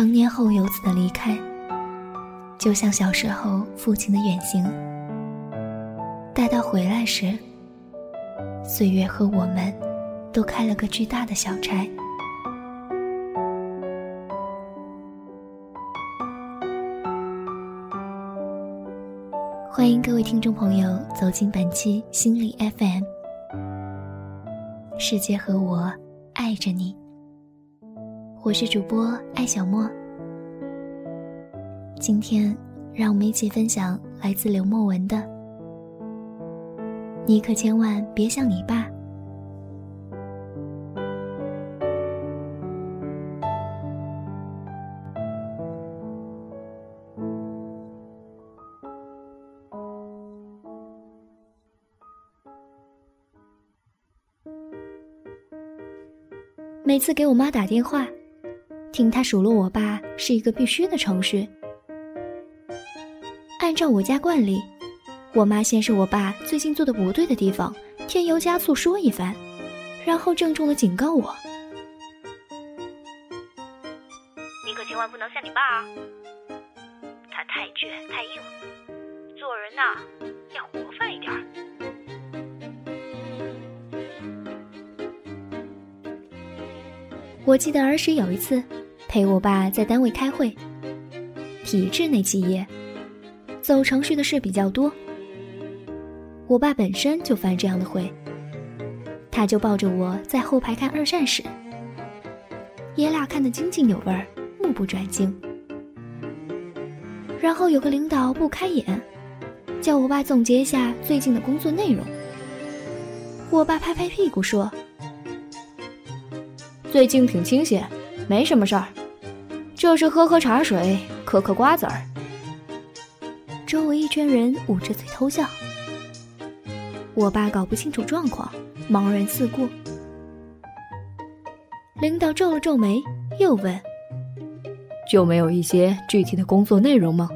成年后游子的离开，就像小时候父亲的远行。待到回来时，岁月和我们，都开了个巨大的小差。欢迎各位听众朋友走进本期心理 FM，世界和我爱着你。我是主播艾小莫，今天让我们一起分享来自刘墨文的：“你可千万别像你爸。”每次给我妈打电话。听他数落我爸是一个必须的程序。按照我家惯例，我妈先是我爸最近做的不对的地方添油加醋说一番，然后郑重的警告我：“你可千万不能像你爸啊，他太倔太硬，做人呐要活泛一点。”我记得儿时有一次。陪我爸在单位开会，体制内企业，走程序的事比较多。我爸本身就烦这样的会，他就抱着我在后排看二战史，爷俩看得津津有味儿，目不转睛。然后有个领导不开眼，叫我爸总结一下最近的工作内容。我爸拍拍屁股说：“最近挺清闲，没什么事儿。”就是喝喝茶水，嗑嗑瓜子儿。周围一圈人捂着嘴偷笑。我爸搞不清楚状况，茫然四顾。领导皱了皱眉，又问：“就没有一些具体的工作内容吗？”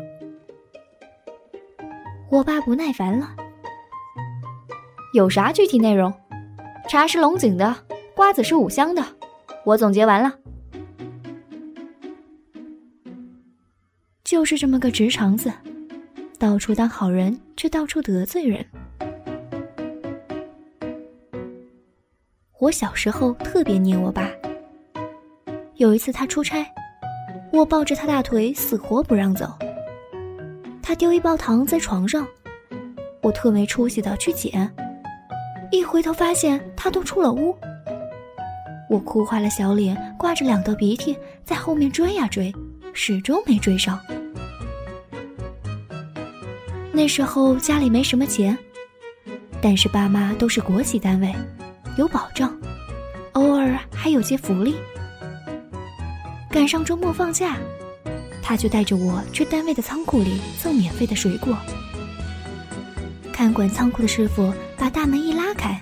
我爸不耐烦了：“有啥具体内容？茶是龙井的，瓜子是五香的，我总结完了。”就是这么个直肠子，到处当好人，却到处得罪人。我小时候特别黏我爸。有一次他出差，我抱着他大腿死活不让走。他丢一包糖在床上，我特没出息的去捡，一回头发现他都出了屋。我哭坏了小脸，挂着两道鼻涕，在后面追呀追，始终没追上。那时候家里没什么钱，但是爸妈都是国企单位，有保障，偶尔还有些福利。赶上周末放假，他就带着我去单位的仓库里蹭免费的水果。看管仓库的师傅把大门一拉开，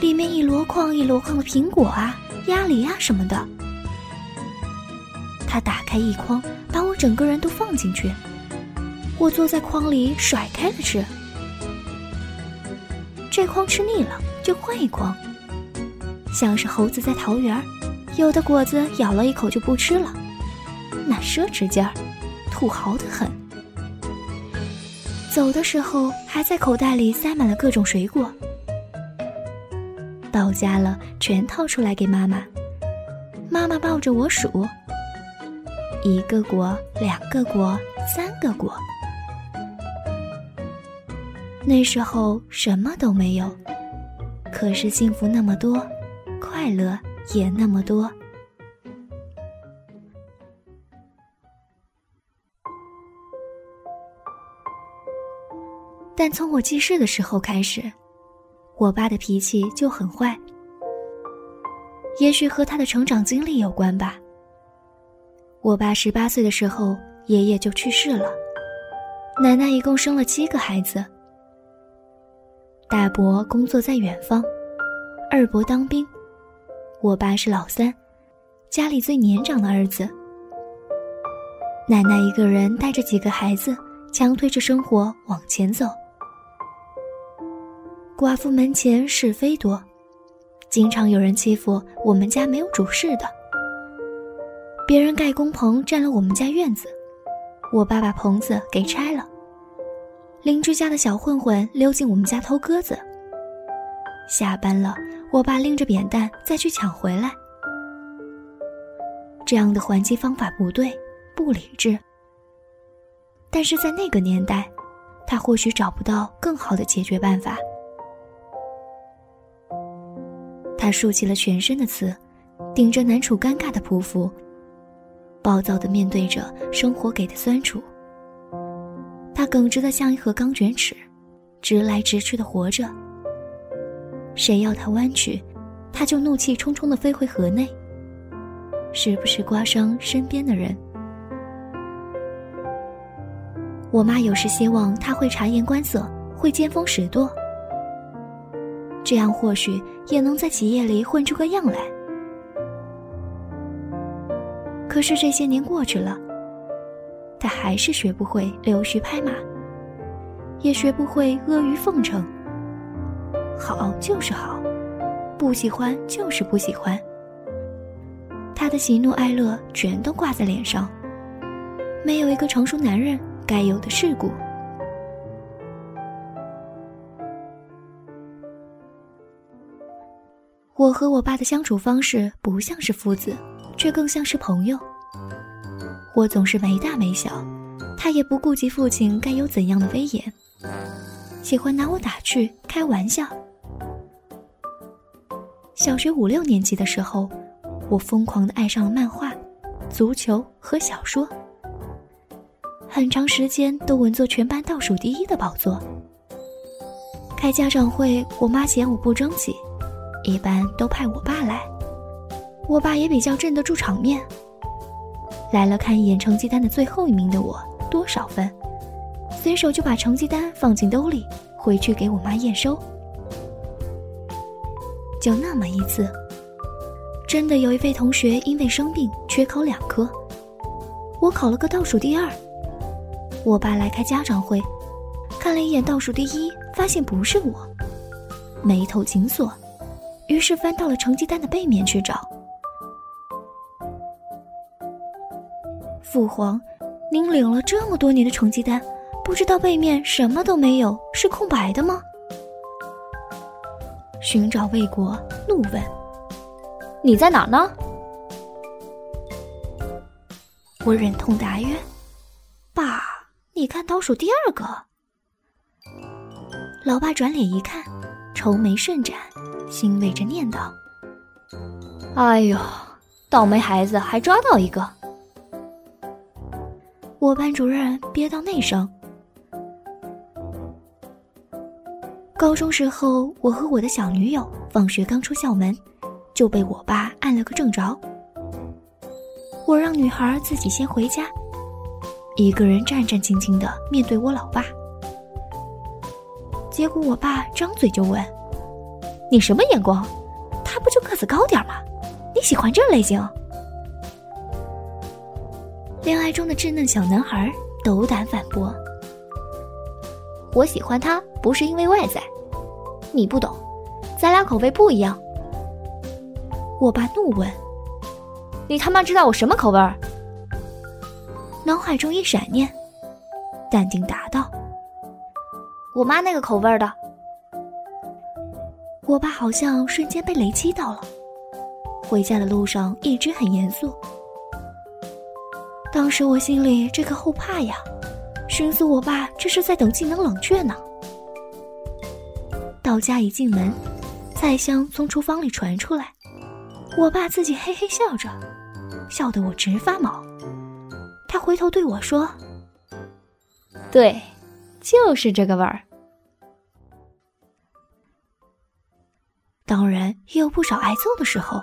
里面一箩筐一箩筐的苹果啊、鸭梨啊什么的。开一筐，把我整个人都放进去。我坐在筐里甩开了吃，这筐吃腻了就换一筐，像是猴子在桃园，有的果子咬了一口就不吃了，那奢侈劲儿，土豪的很。走的时候还在口袋里塞满了各种水果，到家了全掏出来给妈妈，妈妈抱着我数，一个国，两个国，三个国。那时候什么都没有，可是幸福那么多，快乐也那么多。但从我记事的时候开始，我爸的脾气就很坏。也许和他的成长经历有关吧。我爸十八岁的时候，爷爷就去世了，奶奶一共生了七个孩子。大伯工作在远方，二伯当兵，我爸是老三，家里最年长的儿子。奶奶一个人带着几个孩子，强推着生活往前走。寡妇门前是非多，经常有人欺负我们家没有主事的。别人盖工棚占了我们家院子，我爸把棚子给拆了。邻居家的小混混溜进我们家偷鸽子。下班了，我爸拎着扁担再去抢回来。这样的还击方法不对，不理智。但是在那个年代，他或许找不到更好的解决办法。他竖起了全身的刺，顶着难处尴尬的匍匐，暴躁地面对着生活给的酸楚。他耿直的像一盒钢卷尺，直来直去的活着。谁要他弯曲，他就怒气冲冲的飞回河内，时不时刮伤身边的人。我妈有时希望他会察言观色，会见风使舵，这样或许也能在企业里混出个样来。是这些年过去了。他还是学不会溜须拍马，也学不会阿谀奉承。好就是好，不喜欢就是不喜欢。他的喜怒哀乐全都挂在脸上，没有一个成熟男人该有的世故。我和我爸的相处方式不像是父子，却更像是朋友。我总是没大没小，他也不顾及父亲该有怎样的威严，喜欢拿我打趣开玩笑。小学五六年级的时候，我疯狂的爱上了漫画、足球和小说，很长时间都稳坐全班倒数第一的宝座。开家长会，我妈嫌我不争气，一般都派我爸来，我爸也比较镇得住场面。来了，看一眼成绩单的最后一名的我多少分，随手就把成绩单放进兜里，回去给我妈验收。就那么一次，真的有一位同学因为生病缺考两科，我考了个倒数第二。我爸来开家长会，看了一眼倒数第一，发现不是我，眉头紧锁，于是翻到了成绩单的背面去找。父皇，您领了这么多年的成绩单，不知道背面什么都没有，是空白的吗？寻找魏国，怒问：“你在哪儿呢？”我忍痛答曰：“爸，你看倒数第二个。”老爸转脸一看，愁眉顺展，欣慰着念道：“哎呦，倒霉孩子还抓到一个。”我班主任憋到内伤。高中时候，我和我的小女友放学刚出校门，就被我爸按了个正着。我让女孩自己先回家，一个人战战兢兢的面对我老爸。结果我爸张嘴就问：“你什么眼光？他不就个子高点吗？你喜欢这类型？”恋爱中的稚嫩小男孩斗胆反驳：“我喜欢他不是因为外在，你不懂，咱俩口味不一样。”我爸怒问：“你他妈知道我什么口味？”脑海中一闪念，淡定答道：“我妈那个口味的。”我爸好像瞬间被雷击到了，回家的路上一直很严肃。当时我心里这个后怕呀，寻思我爸这是在等技能冷却呢。到家一进门，菜香从厨房里传出来，我爸自己嘿嘿笑着，笑得我直发毛。他回头对我说：“对，就是这个味儿。”当然也有不少挨揍的时候，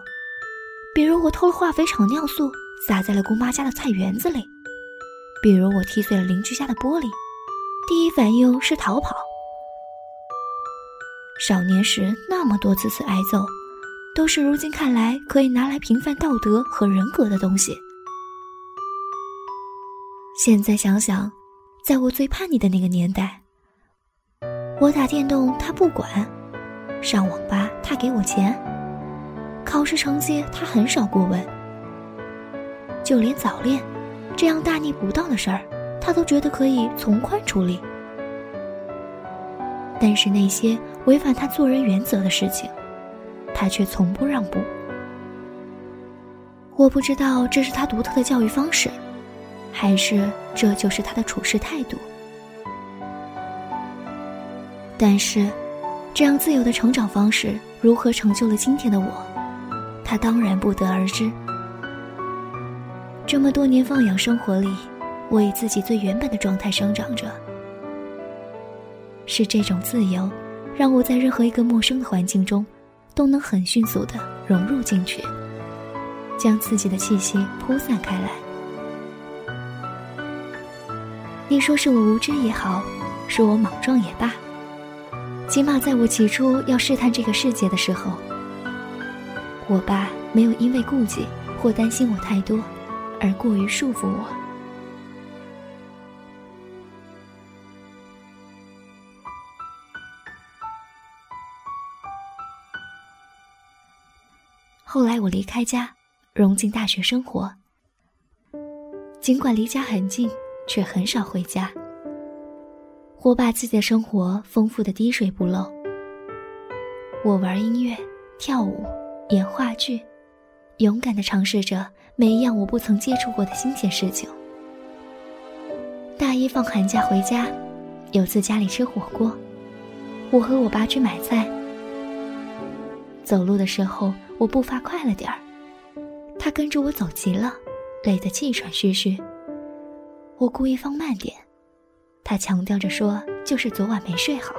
比如我偷了化肥厂尿素。撒在了姑妈家的菜园子里，比如我踢碎了邻居家的玻璃，第一反应是逃跑。少年时那么多次次挨揍，都是如今看来可以拿来评判道德和人格的东西。现在想想，在我最叛逆的那个年代，我打电动他不管，上网吧他给我钱，考试成绩他很少过问。就连早恋这样大逆不道的事儿，他都觉得可以从宽处理。但是那些违反他做人原则的事情，他却从不让步。我不知道这是他独特的教育方式，还是这就是他的处事态度。但是，这样自由的成长方式如何成就了今天的我，他当然不得而知。这么多年放养生活里，我以自己最原本的状态生长着。是这种自由，让我在任何一个陌生的环境中，都能很迅速的融入进去，将自己的气息铺散开来。你说是我无知也好，说我莽撞也罢，起码在我起初要试探这个世界的时候，我爸没有因为顾忌或担心我太多，而过于束缚我。后来我离开家，融进大学生活。尽管离家很近，却很少回家。我把自己的生活丰富的滴水不漏。我玩音乐、跳舞、演话剧，勇敢的尝试着每一样我不曾接触过的新鲜事情。大一放寒假回家，有次家里吃火锅，我和我爸去买菜。走路的时候。我步伐快了点儿，他跟着我走急了，累得气喘吁吁。我故意放慢点，他强调着说：“就是昨晚没睡好。”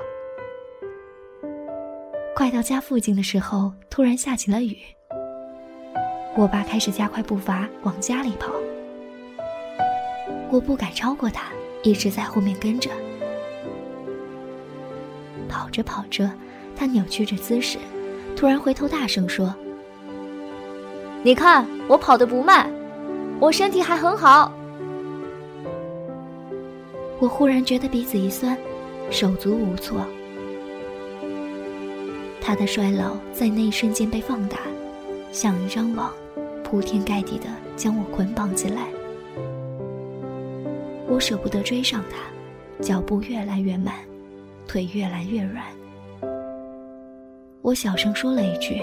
快到家附近的时候，突然下起了雨。我爸开始加快步伐往家里跑，我不敢超过他，一直在后面跟着。跑着跑着，他扭曲着姿势，突然回头大声说。你看我跑得不慢，我身体还很好。我忽然觉得鼻子一酸，手足无措。他的衰老在那一瞬间被放大，像一张网，铺天盖地的将我捆绑起来。我舍不得追上他，脚步越来越慢，腿越来越软。我小声说了一句。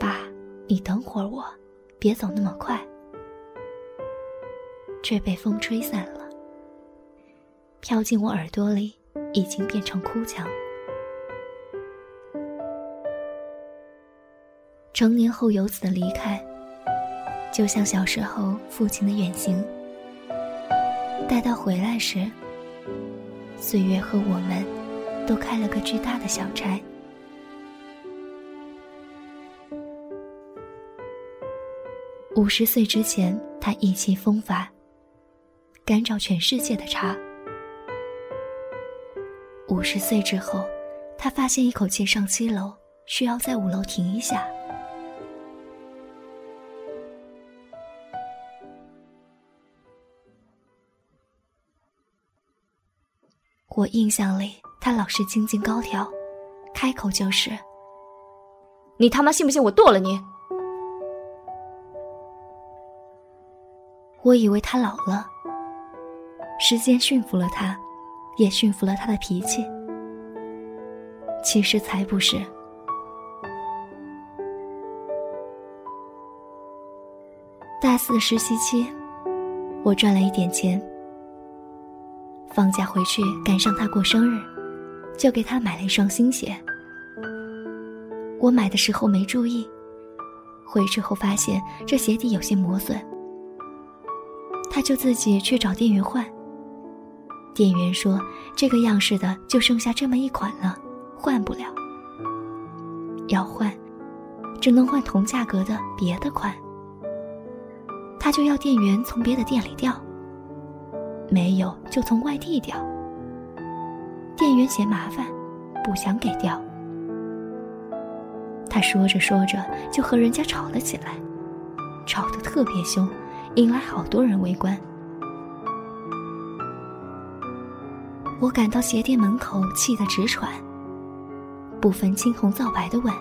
爸你等会儿我，别走那么快。却被风吹散了，飘进我耳朵里，已经变成哭腔。成年后游子的离开，就像小时候父亲的远行。待到回来时，岁月和我们，都开了个巨大的小差。五十岁之前，他意气风发，干找全世界的茬。五十岁之后，他发现一口气上七楼需要在五楼停一下。我印象里，他老是精进高挑，开口就是：“你他妈信不信我剁了你？”我以为他老了，时间驯服了他，也驯服了他的脾气。其实才不是。大四实习期，我赚了一点钱，放假回去赶上他过生日，就给他买了一双新鞋。我买的时候没注意，回去后发现这鞋底有些磨损。他就自己去找店员换。店员说：“这个样式的就剩下这么一款了，换不了。要换，只能换同价格的别的款。”他就要店员从别的店里调，没有就从外地调。店员嫌麻烦，不想给调。他说着说着就和人家吵了起来，吵得特别凶。引来好多人围观。我赶到鞋店门口，气得直喘，不分青红皂白的问：“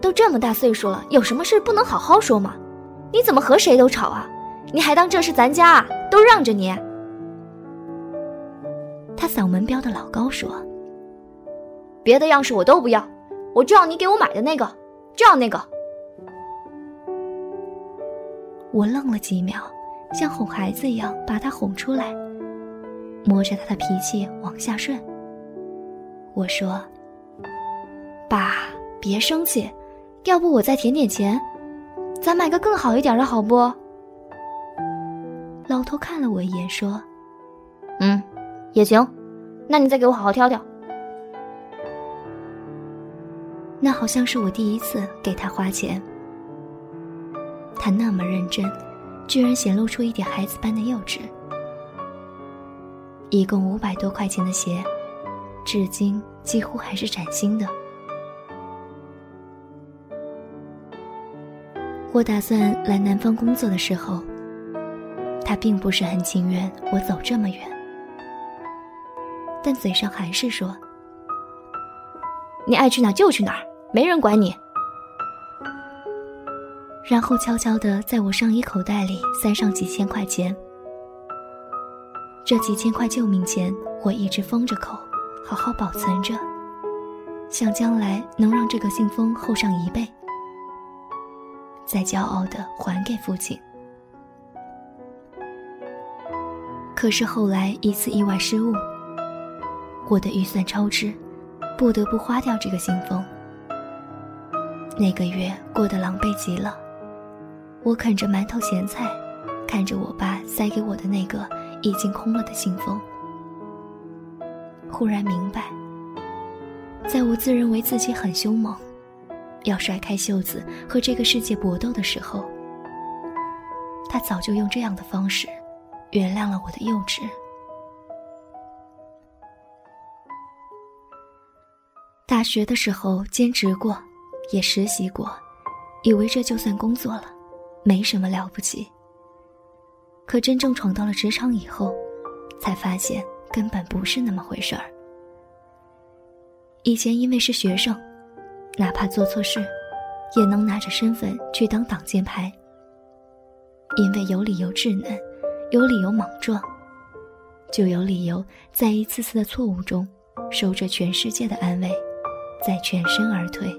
都这么大岁数了，有什么事不能好好说吗？你怎么和谁都吵啊？你还当这是咱家啊？都让着你。他嗓门飙的老高说：“别的样式我都不要，我就要你给我买的那个，就要那个。”我愣了几秒，像哄孩子一样把他哄出来，摸着他的脾气往下顺。我说：“爸，别生气，要不我再添点钱，咱买个更好一点的好不？”老头看了我一眼，说：“嗯，也行，那你再给我好好挑挑。”那好像是我第一次给他花钱。他那么认真，居然显露出一点孩子般的幼稚。一共五百多块钱的鞋，至今几乎还是崭新的。我打算来南方工作的时候，他并不是很情愿我走这么远，但嘴上还是说：“你爱去哪就去哪儿，没人管你。”然后悄悄地在我上衣口袋里塞上几千块钱。这几千块救命钱，我一直封着口，好好保存着，想将来能让这个信封厚上一倍，再骄傲地还给父亲。可是后来一次意外失误，我的预算超支，不得不花掉这个信封。那个月过得狼狈极了。我啃着馒头咸菜，看着我爸塞给我的那个已经空了的信封，忽然明白，在我自认为自己很凶猛，要甩开袖子和这个世界搏斗的时候，他早就用这样的方式原谅了我的幼稚。大学的时候兼职过，也实习过，以为这就算工作了。没什么了不起。可真正闯到了职场以后，才发现根本不是那么回事儿。以前因为是学生，哪怕做错事，也能拿着身份去当挡箭牌。因为有理由稚嫩，有理由莽撞，就有理由在一次次的错误中，受着全世界的安慰，再全身而退。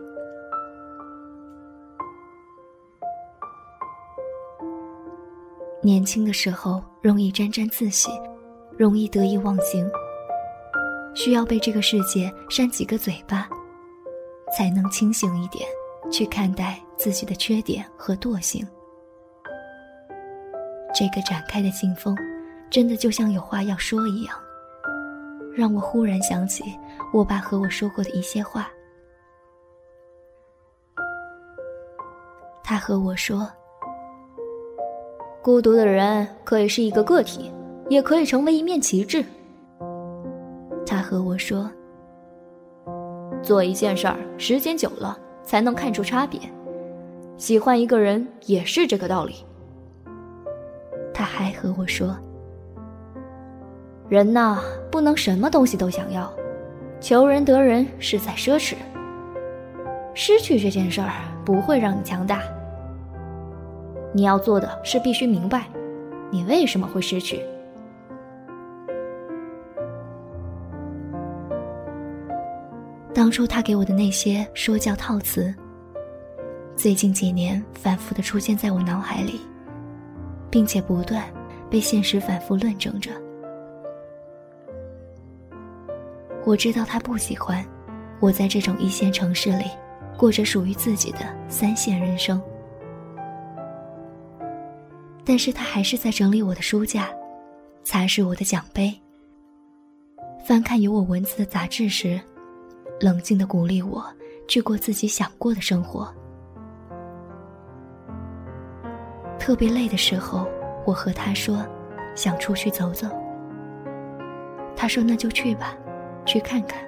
年轻的时候容易沾沾自喜，容易得意忘形，需要被这个世界扇几个嘴巴，才能清醒一点，去看待自己的缺点和惰性。这个展开的信封，真的就像有话要说一样，让我忽然想起我爸和我说过的一些话。他和我说。孤独的人可以是一个个体，也可以成为一面旗帜。他和我说：“做一件事儿，时间久了才能看出差别。喜欢一个人也是这个道理。”和我说：“人呐，不能什么东西都想要，求人得人是在奢侈。失去这件事儿不会让你强大。”你要做的是必须明白，你为什么会失去。当初他给我的那些说教套词，最近几年反复的出现在我脑海里，并且不断被现实反复论证着。我知道他不喜欢我在这种一线城市里过着属于自己的三线人生。但是他还是在整理我的书架，擦拭我的奖杯，翻看有我文字的杂志时，冷静的鼓励我去过自己想过的生活。特别累的时候，我和他说，想出去走走。他说那就去吧，去看看，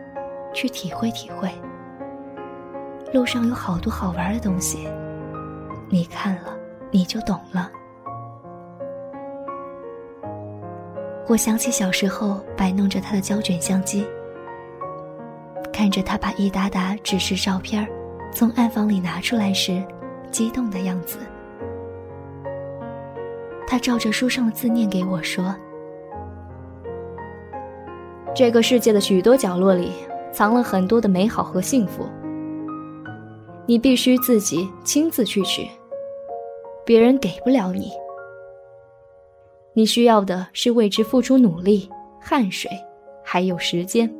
去体会体会。路上有好多好玩的东西，你看了你就懂了。我想起小时候摆弄着他的胶卷相机，看着他把一沓沓纸质照片从暗房里拿出来时，激动的样子。他照着书上的字念给我说：“这个世界的许多角落里，藏了很多的美好和幸福。你必须自己亲自去取，别人给不了你。你需要的是为之付出努力、汗水，还有时间。”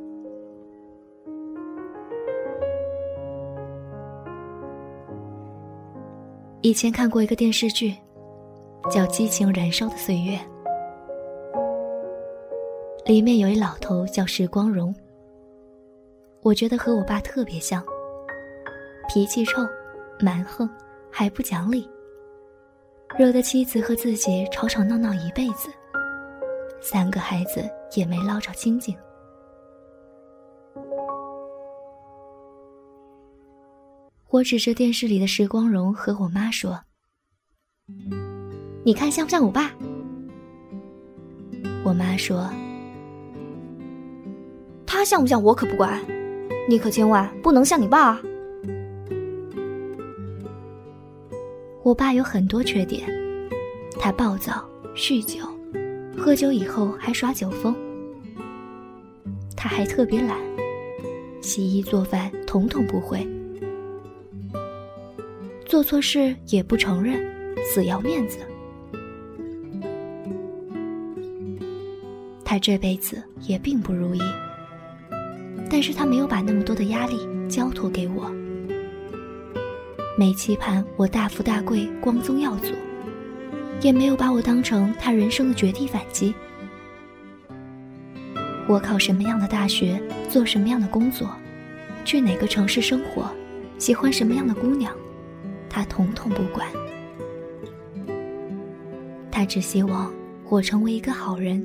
以前看过一个电视剧，叫《激情燃烧的岁月》，里面有一老头叫时光荣。我觉得和我爸特别像，脾气臭，蛮横，还不讲理，惹得妻子和自己吵吵闹闹一辈子，三个孩子也没捞着清净。我指着电视里的时光荣和我妈说：“你看像不像我爸？”我妈说：“他像不像我可不管，你可千万不能像你爸。”我爸有很多缺点，他暴躁、酗酒，喝酒以后还耍酒疯。他还特别懒，洗衣做饭统统不会。做错事也不承认，死要面子。这辈子也并不如意，但是他没有把那么多的压力交托给我，没期盼我大富大贵、光宗耀祖，也没有把我当成他人生的绝地反击。我考什么样的大学，做什么样的工作，去哪个城市生活，喜欢什么样的姑娘。他统统不管，他只希望我成为一个好人，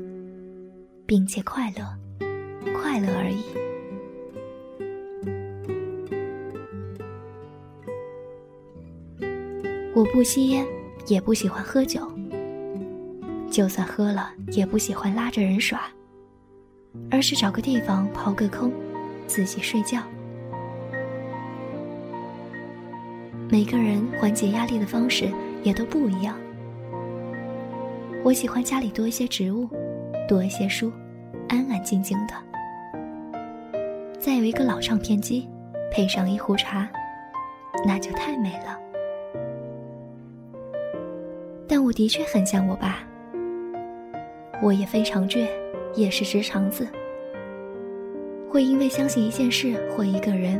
并且快乐，快乐而已。我不吸烟，也不喜欢喝酒，就算喝了，也不喜欢拉着人耍，而是找个地方刨个坑，自己睡觉。每个人缓解压力的方式也都不一样。我喜欢家里多一些植物，多一些书，安安静静的。再有一个老唱片机，配上一壶茶，那就太美了。但我的确很像我爸，我也非常倔，也是直肠子，会因为相信一件事或一个人。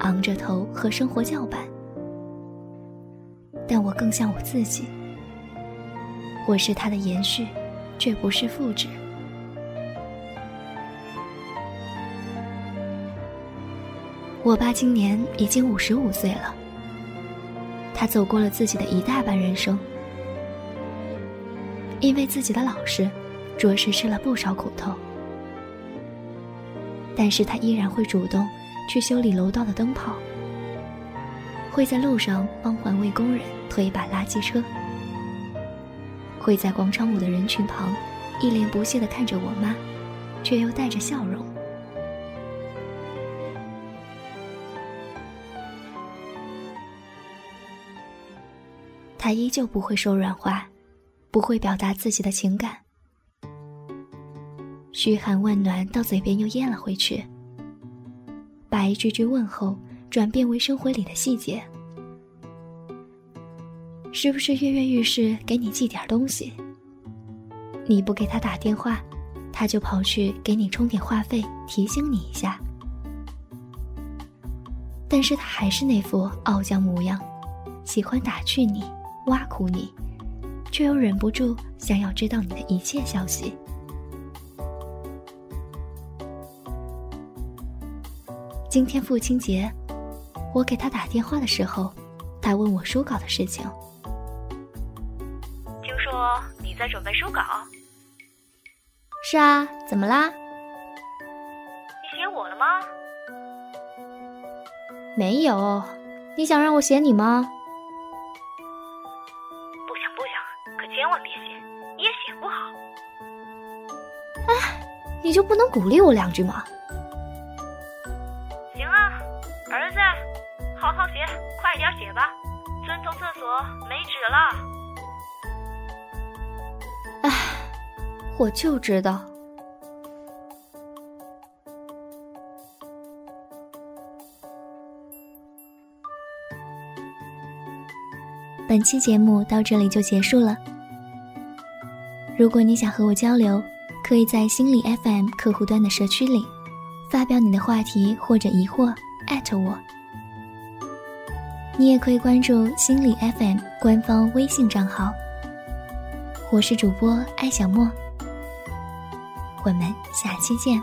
昂着头和生活叫板，但我更像我自己。我是他的延续，却不是复制。我爸今年已经五十五岁了，他走过了自己的一大半人生，因为自己的老实，着实吃了不少苦头，但是他依然会主动。去修理楼道的灯泡，会在路上帮环卫工人推一把垃圾车，会在广场舞的人群旁一脸不屑地看着我妈，却又带着笑容。他依旧不会说软话，不会表达自己的情感，嘘寒问暖到嘴边又咽了回去。把一句句问候转变为生活里的细节，是不是跃跃欲试给你寄点东西？你不给他打电话，他就跑去给你充点话费，提醒你一下。但是他还是那副傲娇模样，喜欢打趣你，挖苦你，却又忍不住想要知道你的一切消息。今天父亲节，我给他打电话的时候，他问我书稿的事情。听说你在准备书稿？是啊，怎么啦？你写我了吗？没有，你想让我写你吗？就不能鼓励我两句吗？行啊，儿子好好写，快点写吧！村头厕所没纸了。唉我就知道。本期节目到这里就结束了。如果你想和我交流，可以在心理 FM 客户端的社区里发表你的话题或者疑惑，艾特我。你也可以关注心理 FM 官方微信账号。我是主播艾小莫，我们下期见。